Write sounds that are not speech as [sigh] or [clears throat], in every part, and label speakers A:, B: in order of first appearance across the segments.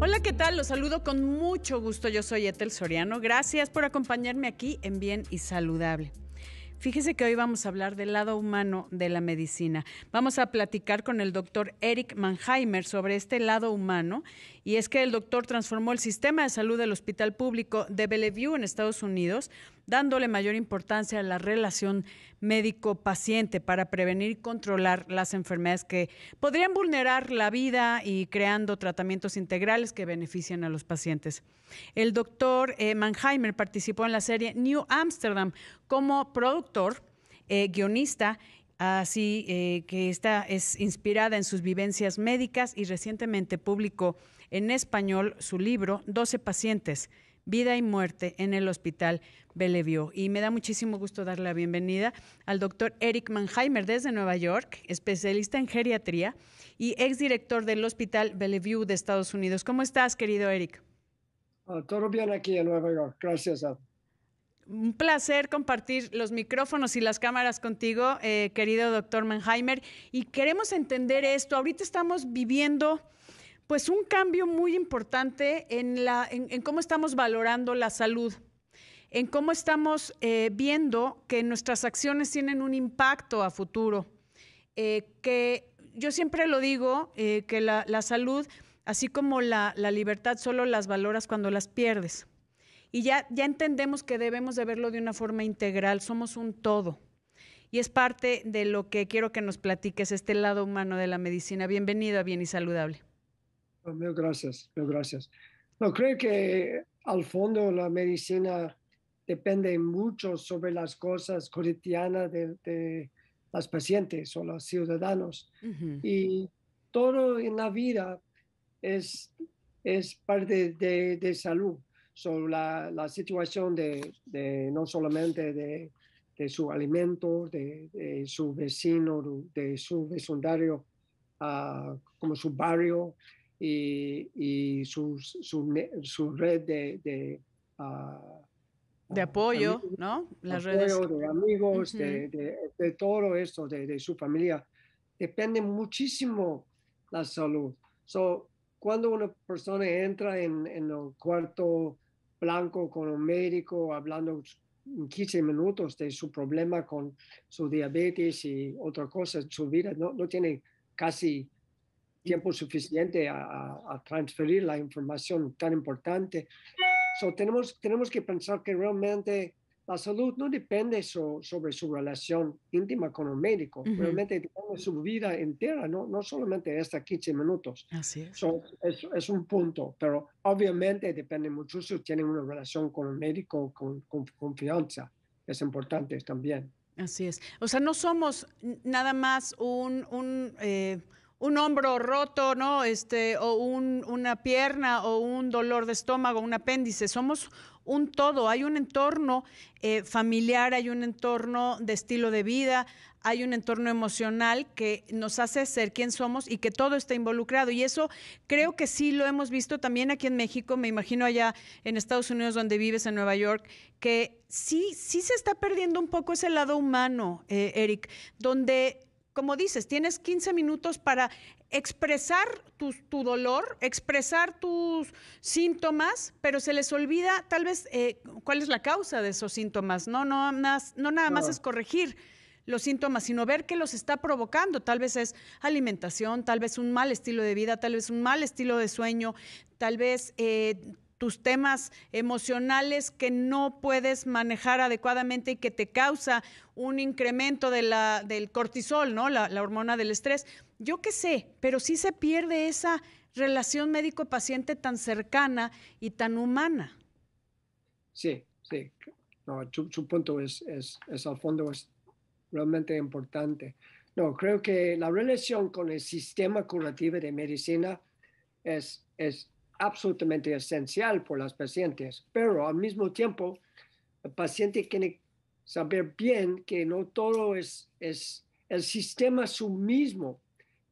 A: Hola, ¿qué tal? Los saludo con mucho gusto. Yo soy Etel Soriano. Gracias por acompañarme aquí en Bien y Saludable. Fíjese que hoy vamos a hablar del lado humano de la medicina. Vamos a platicar con el doctor Eric Mannheimer sobre este lado humano. Y es que el doctor transformó el sistema de salud del Hospital Público de Bellevue en Estados Unidos dándole mayor importancia a la relación médico-paciente para prevenir y controlar las enfermedades que podrían vulnerar la vida y creando tratamientos integrales que benefician a los pacientes. El doctor eh, Mannheimer participó en la serie New Amsterdam como productor, eh, guionista así eh, que esta es inspirada en sus vivencias médicas y recientemente publicó en español su libro 12 pacientes, vida y muerte en el Hospital Bellevue. Y me da muchísimo gusto darle la bienvenida al doctor Eric Mannheimer desde Nueva York, especialista en geriatría y exdirector del Hospital Bellevue de Estados Unidos. ¿Cómo estás, querido Eric?
B: Ah, todo bien aquí en Nueva York, gracias. A...
A: Un placer compartir los micrófonos y las cámaras contigo, eh, querido doctor Mannheimer. Y queremos entender esto. Ahorita estamos viviendo pues un cambio muy importante en, la, en, cómo estamos valorando la salud, en cómo estamos eh, viendo que nuestras acciones tienen un impacto a futuro, eh, que yo siempre lo digo, eh, que la, salud, así como la, la, libertad, solo las valoras cuando las pierdes. Y ya, ya entendemos que debemos de verlo de una forma integral, somos un todo. Y es parte de lo que quiero que nos platiques, este lado humano de la medicina. Bienvenido a Bien y Saludable.
B: Mil gracias, mil gracias. No, creo que al fondo la medicina depende mucho sobre las cosas cotidianas de, de las pacientes o los ciudadanos. Y todo en la vida es, es parte de, de salud. sobre la, la, situación de, de, no solamente de, de su alimento, de, de, su vecino, de su vecindario, uh, como su barrio, y, y su, su, su, red de, de, uh,
A: de apoyo,
B: amigos,
A: ¿no?
B: Las apoyo, redes de amigos, uh -huh. de, de, de, todo esto, de, de, su familia, depende muchísimo la salud. So, cuando una persona entra en, en el cuarto blanco con un médico hablando 15 minutos de su problema con su diabetes y otra cosa en su vida, no, no tiene casi tiempo suficiente a, a, transferir la información tan importante. So, tenemos, tenemos que pensar que realmente la salud no depende so, sobre su relación íntima con un médico, uh -huh. realmente depende de su vida entera, no, no solamente hasta 15 minutos.
A: Así es.
B: So, es. es. un punto, pero obviamente depende mucho si tienen una relación con un médico con, con confianza. Es importante también.
A: Así es. O sea, no somos nada más un... un eh un hombro roto, ¿no? Este, o un, una pierna, o un dolor de estómago, un apéndice. Somos un todo. Hay un entorno eh, familiar, hay un entorno de estilo de vida, hay un entorno emocional que nos hace ser quien somos y que todo está involucrado. Y eso creo que sí lo hemos visto también aquí en México, me imagino allá en Estados Unidos donde vives, en Nueva York, que sí, sí se está perdiendo un poco ese lado humano, eh, Eric, donde como dices, tienes 15 minutos para expresar tu, tu, dolor, expresar tus síntomas, pero se les olvida tal vez eh, cuál es la causa de esos síntomas. No, no, no, no nada más es corregir los síntomas, sino ver qué los está provocando. Tal vez es alimentación, tal vez un mal estilo de vida, tal vez un mal estilo de sueño, tal vez... Eh, tus temas emocionales que no puedes manejar adecuadamente y que te causa un incremento de la, del cortisol, ¿no? La, la hormona del estrés. Yo qué sé, pero sí se pierde esa relación médico-paciente tan cercana y tan humana.
B: Sí, sí. No, punto es, es, es, al fondo, es realmente importante. No, creo que la relación con el sistema curativo de medicina es, es absolutamente esencial por las pacientes, pero al mismo tiempo el paciente tiene que saber bien que no todo es, es el sistema su mismo,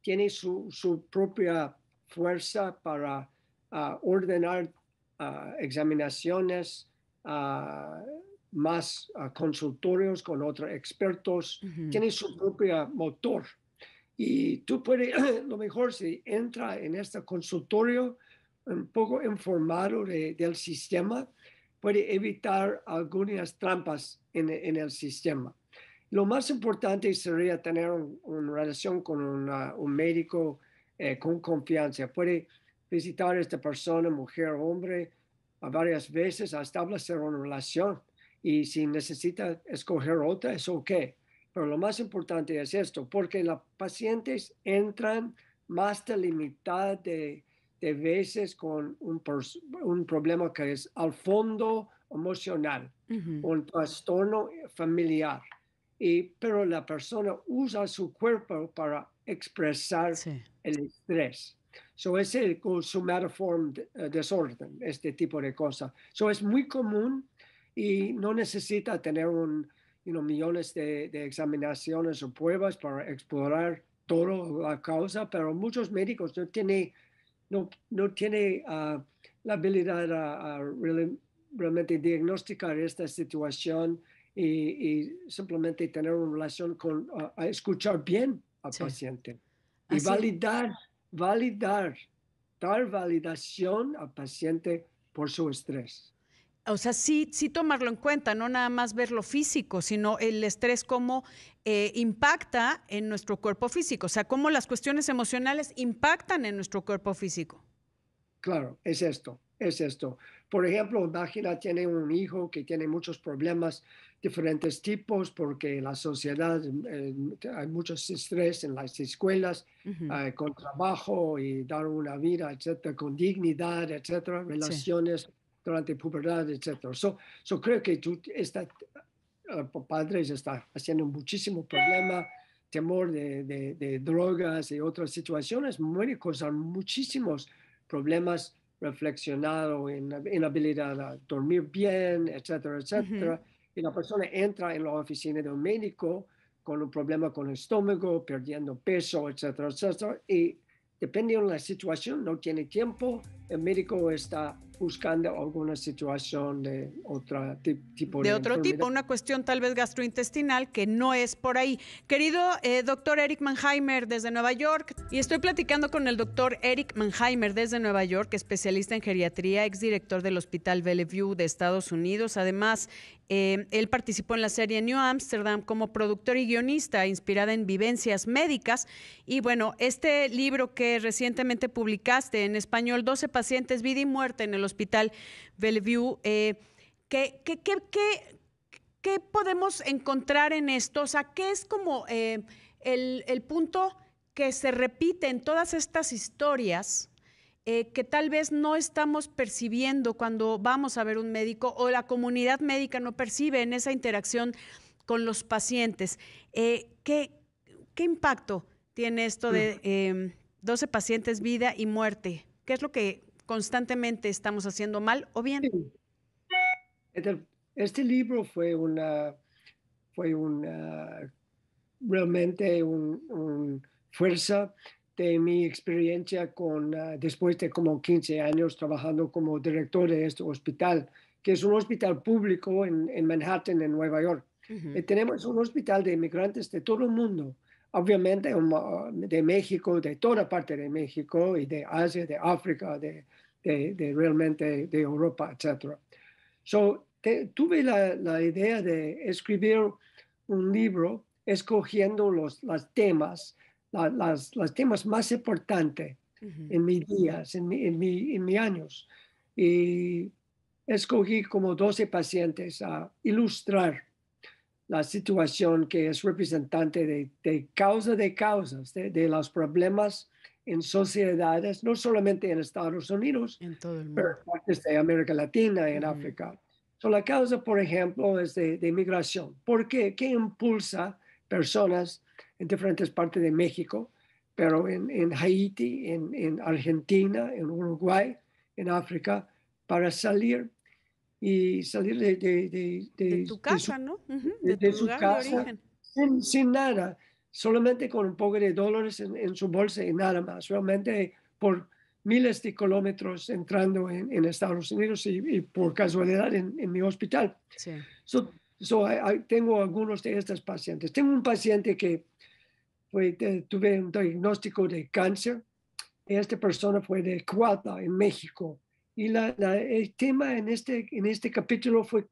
B: tiene su, su propia fuerza para uh, ordenar uh, examinaciones, uh, más consultorios con otros expertos, uh -huh. tiene su propio motor. Y tú puedes, [clears throat] lo mejor si entra en este consultorio, un poco informado del sistema, puede evitar algunas trampas en, el sistema. Lo más importante sería tener una relación con un médico eh, con confianza. Puede visitar a esta persona, mujer hombre, varias veces hasta establecer una relación. Y si necesita escoger otra, es ok. Pero lo más importante es esto, porque los pacientes entran más de la mitad de, veces con un, un, problema que es al fondo emocional, un trastorno familiar. Y, pero la persona usa su cuerpo para expresar el estrés. So es el somatoform uh, disorder, este tipo de cosas. So es muy común y no necesita tener un, millones de, examinaciones o pruebas para explorar toda la causa, pero muchos médicos no tienen no, no tiene, uh, la habilidad a, realmente diagnosticar esta situación y, simplemente tener una relación con, a escuchar bien al paciente. Y validar validar, dar validación al paciente por su estrés.
A: O sea, sí, sí tomarlo en cuenta, no nada más ver lo físico, sino el estrés cómo eh, impacta en nuestro cuerpo físico, o sea, cómo las cuestiones emocionales impactan en nuestro cuerpo físico.
B: Claro, es esto, es esto. Por ejemplo, imagina tiene un hijo que tiene muchos problemas diferentes tipos porque la sociedad eh, hay mucho estrés en las escuelas eh, con trabajo y dar una vida etcétera con dignidad etcétera relaciones durante pubertad etcétera. So, so, creo que tú está uh, padres está haciendo muchísimo problema temor de, de, drogas y otras situaciones puede causar muchísimos problemas reflexionado en inhabilidad a dormir bien etcétera etcétera. Y la persona entra en la oficina de un médico con un problema con el estómago, perdiendo peso, etcétera, etcétera, y dependiendo de la situación, no tiene tiempo, el médico está buscando alguna situación de otro tipo
A: de, de otro tipo, una cuestión tal vez gastrointestinal que no es por ahí. Querido eh, doctor Eric Mannheimer desde Nueva York, y estoy platicando con el doctor Eric Mannheimer desde Nueva York, especialista en geriatría, exdirector del Hospital Bellevue de Estados Unidos. Además, eh, él participó en la serie New Amsterdam como productor y guionista, inspirada en vivencias médicas. Y bueno, este libro que recientemente publicaste en español, 12 pacientes, vida y muerte en el Hospital Bellevue, eh, ¿qué, podemos encontrar en esto? O sea, ¿qué es como eh, el, el punto que se repite en todas estas historias? Eh, que tal vez no estamos percibiendo cuando vamos a ver un médico o la comunidad médica no percibe en esa interacción con los pacientes. Eh, ¿qué, impacto tiene esto de 12 em, pacientes, vida y muerte? ¿Qué es lo que constantemente estamos haciendo mal o bien?
B: Este, este libro fue una, fue una realmente una fuerza de mi experiencia con, ah, después de como 15 años trabajando como director de este hospital, que es un hospital público en, en Manhattan, en Nueva York. y tenemos un hospital de inmigrantes de todo el mundo, obviamente de México, de toda parte de México y de Asia, de África, de, de, realmente de Europa, etc. So, tuve la, la, idea de escribir un libro escogiendo los, los temas las, los temas más importantes en mis días, en, mi, en, mi, en mis años. Y escogí como 12 pacientes a ilustrar la situación que es representante de, de causa de causas, de, de, los problemas en sociedades, no solamente en Estados Unidos, en todo el mundo. pero en América Latina, en África. So, la causa, por ejemplo, es de, de migración. ¿Por qué? ¿Qué impulsa personas en diferentes partes de México, pero en, en Haití, en, en, Argentina, en Uruguay, en África, para salir y salir de, de,
A: de, tu casa, ¿no?
B: De, su casa sin, sin, nada, solamente con un poco de dólares en, su bolsa y nada más, realmente por miles de kilómetros entrando en, Estados Unidos y, por casualidad en, mi hospital. Sí. So, tengo algunos de estos pacientes. Tengo un paciente que tuve un diagnóstico de cáncer esta persona fue de Cuautla, en México. Y la, el tema en este, en este capítulo fue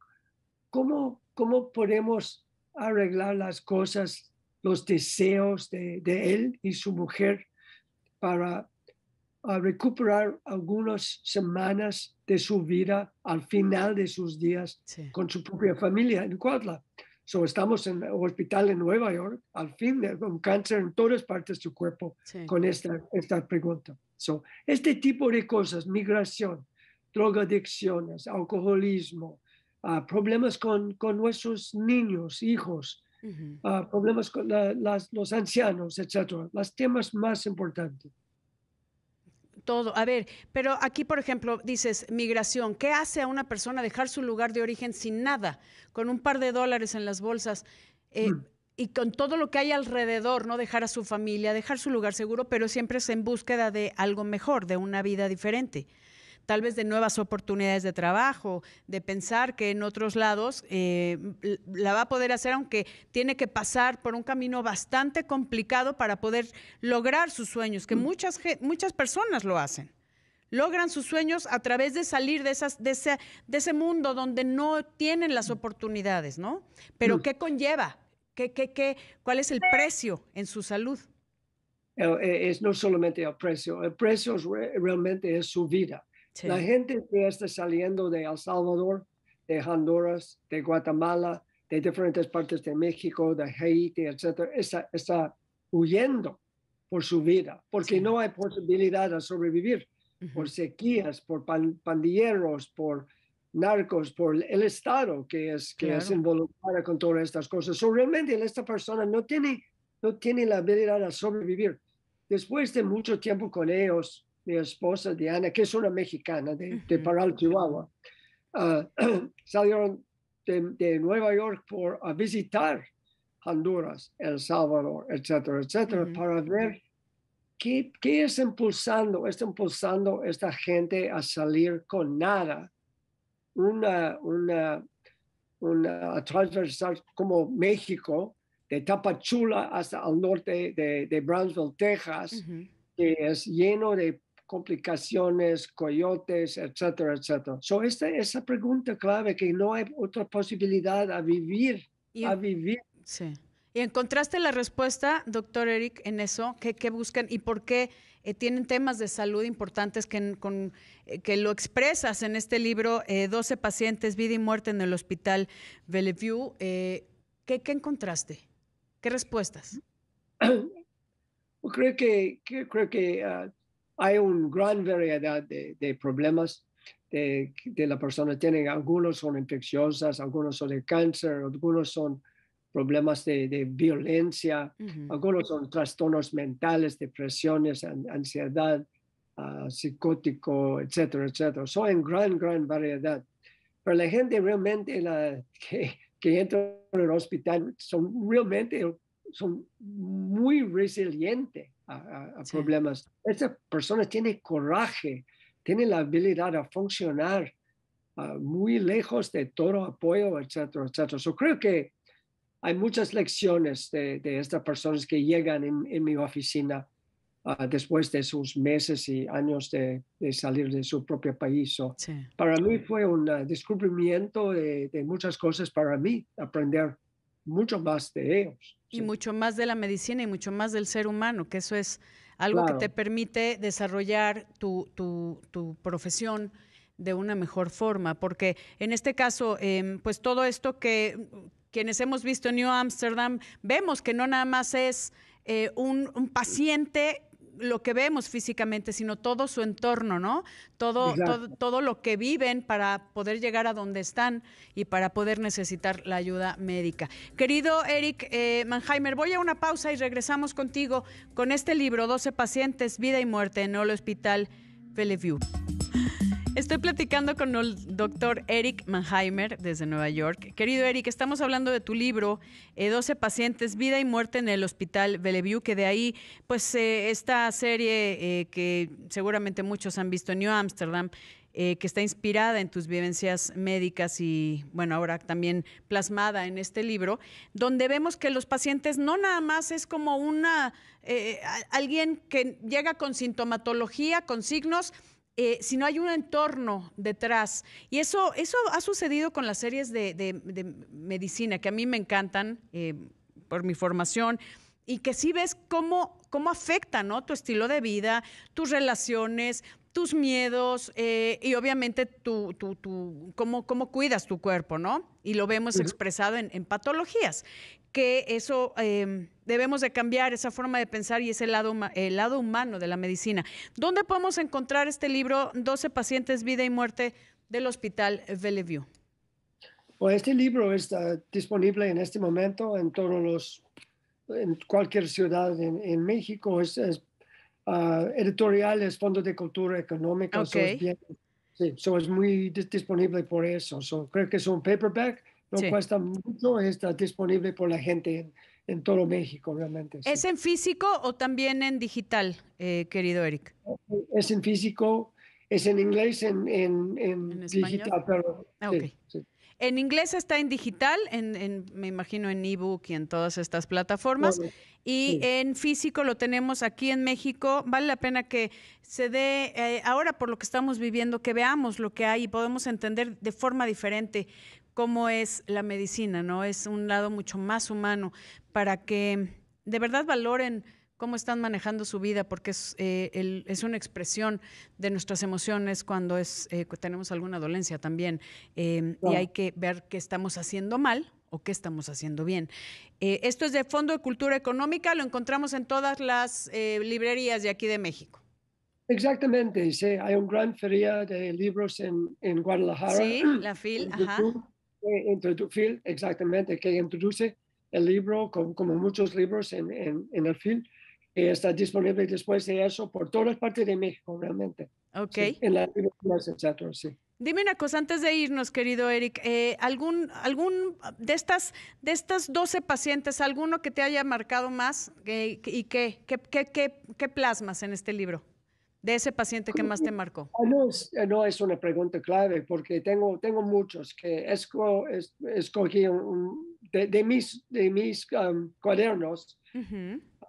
B: cómo, cómo podemos arreglar las cosas, los deseos de, de él y su mujer para recuperar algunas semanas de su vida al final de sus días con su propia familia en Cuautla. So, estamos en el hospital en Nueva York, al fin de un cáncer en todas partes de su cuerpo, con esta, esta pregunta. So, este tipo de cosas, migración, drogadicciones, alcoholismo, uh, problemas con, con, nuestros niños, hijos, uh, problemas con la, las, los ancianos, etcétera, los temas más importantes
A: todo. A ver, pero aquí, por ejemplo, dices migración. ¿Qué hace a una persona dejar su lugar de origen sin nada, con un par de dólares en las bolsas? Eh, mm. Y con todo lo que hay alrededor, no dejar a su familia, dejar su lugar seguro, pero siempre es en búsqueda de algo mejor, de una vida diferente tal vez de nuevas oportunidades de trabajo, de pensar que en otros lados eh, la va a poder hacer, aunque tiene que pasar por un camino bastante complicado para poder lograr sus sueños, que mm. muchas, muchas personas lo hacen. Logran sus sueños a través de salir de, esas, de, ese, de ese mundo donde no tienen las oportunidades, ¿no? Pero mm. ¿qué conlleva? ¿Qué, qué, qué, ¿Cuál es el precio en su salud?
B: Eh, es no solamente el precio, el precio realmente es su vida. La gente que está saliendo de El Salvador, de Honduras, de Guatemala, de diferentes partes de México, de Haití, etcétera, está, está huyendo por su vida, porque no hay posibilidad de sobrevivir por sequías, por pandilleros, por narcos, por el Estado que es, que es involucrado con todas estas cosas. So, realmente esta persona no tiene, no tiene la habilidad de sobrevivir. Después de mucho tiempo con ellos, mi esposa Diana, que es una mexicana de, de Paral, Chihuahua, uh, [clears throat] salieron de, Nueva York por a visitar Honduras, El Salvador, etcétera, etcétera, para ver qué, qué es impulsando, está impulsando esta gente a salir con nada, una, una, una transversal como México, de Tapachula hasta al norte de, de Brownsville, Texas, que es lleno de complicaciones, coyotes, etcétera, etcétera. So, esta, esa pregunta clave que no hay otra posibilidad a vivir, a vivir.
A: Sí. ¿Y encontraste la respuesta, doctor Eric, en eso? ¿Qué, qué buscan y por qué eh, tienen temas de salud importantes que, con, eh, que lo expresas en este libro, 12 eh, pacientes, vida y muerte en el hospital Bellevue? ¿qué, ¿qué, encontraste? ¿Qué respuestas?
B: creo que, creo que ah, hay una gran variedad de, problemas de, de, la persona. Tienen, algunos son infecciosas, algunos son de cáncer, algunos son problemas de, violencia, algunos son trastornos mentales, depresiones, ansiedad, uh, psicótico, etcétera, etcétera. Son en gran, gran variedad. Pero la gente realmente la, que, que entra en el hospital son realmente son muy resilientes a, problemas. Esta persona tiene coraje, tiene la habilidad a funcionar ah, muy lejos de todo apoyo, etcétera, etcétera. Yo creo que hay muchas lecciones de, de estas personas que llegan en, en mi oficina ah, después de sus meses y años de, de salir de su propio país. Para mí fue un descubrimiento de, de, muchas cosas para mí, aprender mucho más de ellos.
A: Y mucho más de la medicina y mucho más del ser humano, que eso es algo que te permite desarrollar tu, tu, tu, profesión de una mejor forma, porque en este caso, em, pues todo esto que quienes hemos visto en New Amsterdam, vemos que no nada más es eh, un, un paciente lo que vemos físicamente, sino todo su entorno, ¿no? Todo, todo, lo que viven para poder llegar a donde están y para poder necesitar la ayuda médica. Querido Eric eh, Mannheimer, voy a una pausa y regresamos contigo con este libro, 12 pacientes, vida y muerte en el Hospital Bellevue. Estoy platicando con el doctor Eric Mannheimer desde Nueva York. Querido Eric, estamos hablando de tu libro, 12 eh, pacientes, vida y muerte en el Hospital Bellevue, que de ahí, pues, eh, esta serie eh, que seguramente muchos han visto en New Amsterdam, que está inspirada en tus vivencias médicas y, bueno, ahora también plasmada en este libro, donde vemos que los pacientes no nada más es como una, alguien que llega con sintomatología, con signos, eh, si no hay un entorno detrás. Y eso, eso ha sucedido con las series de, medicina, que a mí me encantan eh, por mi formación, y que sí ves cómo, cómo afecta ¿no? tu estilo de vida, tus relaciones, tus miedos eh, y obviamente tu, tu, tu, cómo, cómo, cuidas tu cuerpo, ¿no? Y lo vemos expresado en, en, patologías, que eso em, debemos de cambiar, esa forma de pensar y ese lado, el lado humano de la medicina. ¿Dónde podemos encontrar este libro, 12 pacientes, vida y muerte del Hospital Bellevue?
B: Pues este libro está disponible en este momento en todos los, en cualquier ciudad en, México. Es, es uh, editoriales, fondos de cultura económica.
A: Okay.
B: sí, es muy disponible por eso. creo que es un paperback no cuesta mucho, está disponible por la gente en, todo México, realmente.
A: ¿Es en físico o también en digital, eh, querido Eric?
B: Es en físico, es en inglés, en, en, digital, pero...
A: Ah, en inglés está en digital, en, me imagino en ebook y en todas estas plataformas. Y en físico lo tenemos aquí en México. Vale la pena que se dé, eh, ahora por lo que estamos viviendo, que veamos lo que hay y podemos entender de forma diferente cómo es la medicina, ¿no? Es un lado mucho más humano para que de verdad valoren cómo están manejando su vida, porque es, eh, es una expresión de nuestras emociones cuando es, eh, tenemos alguna dolencia también. Em, y hay que ver qué estamos haciendo mal o qué estamos haciendo bien. Eh, esto es de Fondo de Cultura Económica, lo encontramos en todas las librerías de aquí de México.
B: Exactamente, sí, hay una gran feria de libros en, en Guadalajara.
A: Sí, la [clears throat] FIL, ajá
B: exactamente, que introduce el libro, como, como muchos libros en, en, el film, está disponible después de eso por todas partes de México, realmente.
A: Ok.
B: en la etcétera, sí.
A: Dime una cosa antes de irnos, querido Eric, eh, ¿algún, algún de estas de estas 12 pacientes, alguno que te haya marcado más eh, y qué, qué, qué, qué plasmas en este libro? de ese paciente que más te marcó?
B: Ah, no es, eh, no es una pregunta clave porque tengo, tengo muchos que esco, escogí de, mis, de mis um, cuadernos.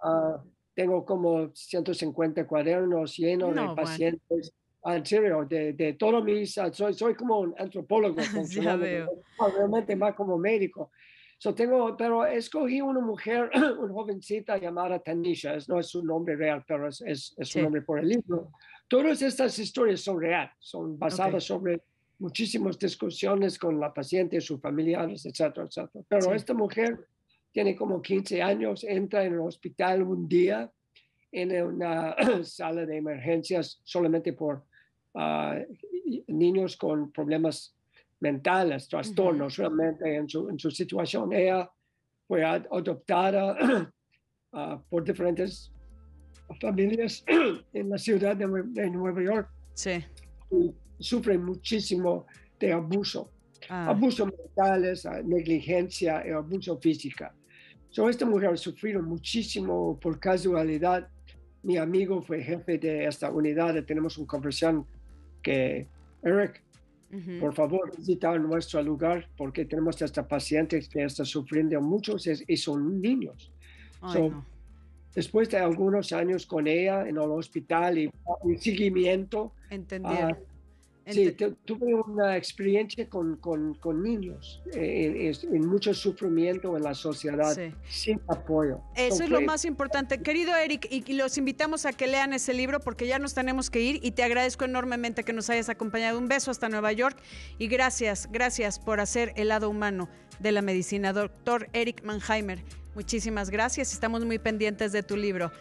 B: Ah, tengo como 150 cuadernos llenos de pacientes. En serio, de, de todos mis, soy, soy como un antropólogo, [laughs] realmente más como médico. So tengo, pero escogí una mujer, [clears throat] una jovencita llamada Tanisha, no es su nombre real, pero es, es, su nombre por el libro. Todas estas historias son reales, son basadas sobre muchísimas discusiones con la paciente, sus familiares, etcétera, etcétera. Pero esta mujer tiene como 15 años, entra en el hospital un día en una [clears throat] sala de emergencias solamente por ah, niños con problemas mentales, trastornos realmente en su, en su situación. Ella fue adoptada [clears throat] ah, por diferentes familias [clears throat] en la ciudad de, Nueva York.
A: Sí.
B: Y sufre muchísimo de abuso. Ah. Abuso mentales, negligencia y abuso física. So, esta mujer ha sufrido muchísimo por casualidad. Mi amigo fue jefe de esta unidad. Tenemos una conversación que Eric por favor, visita nuestro lugar porque tenemos esta paciente que está sufriendo mucho y son niños. Después de algunos años con ella en el hospital y, y seguimiento,
A: Entendieron.
B: Sí, tuve una experiencia con, con, con niños eh, en, mucho sufrimiento en la sociedad, sin apoyo.
A: Eso es lo más importante. Querido Eric, y los invitamos a que lean ese libro porque ya nos tenemos que ir y te agradezco enormemente que nos hayas acompañado. Un beso hasta Nueva York y gracias, gracias por hacer el lado humano de la medicina. Doctor Eric Mannheimer, muchísimas gracias. Estamos muy pendientes de tu libro.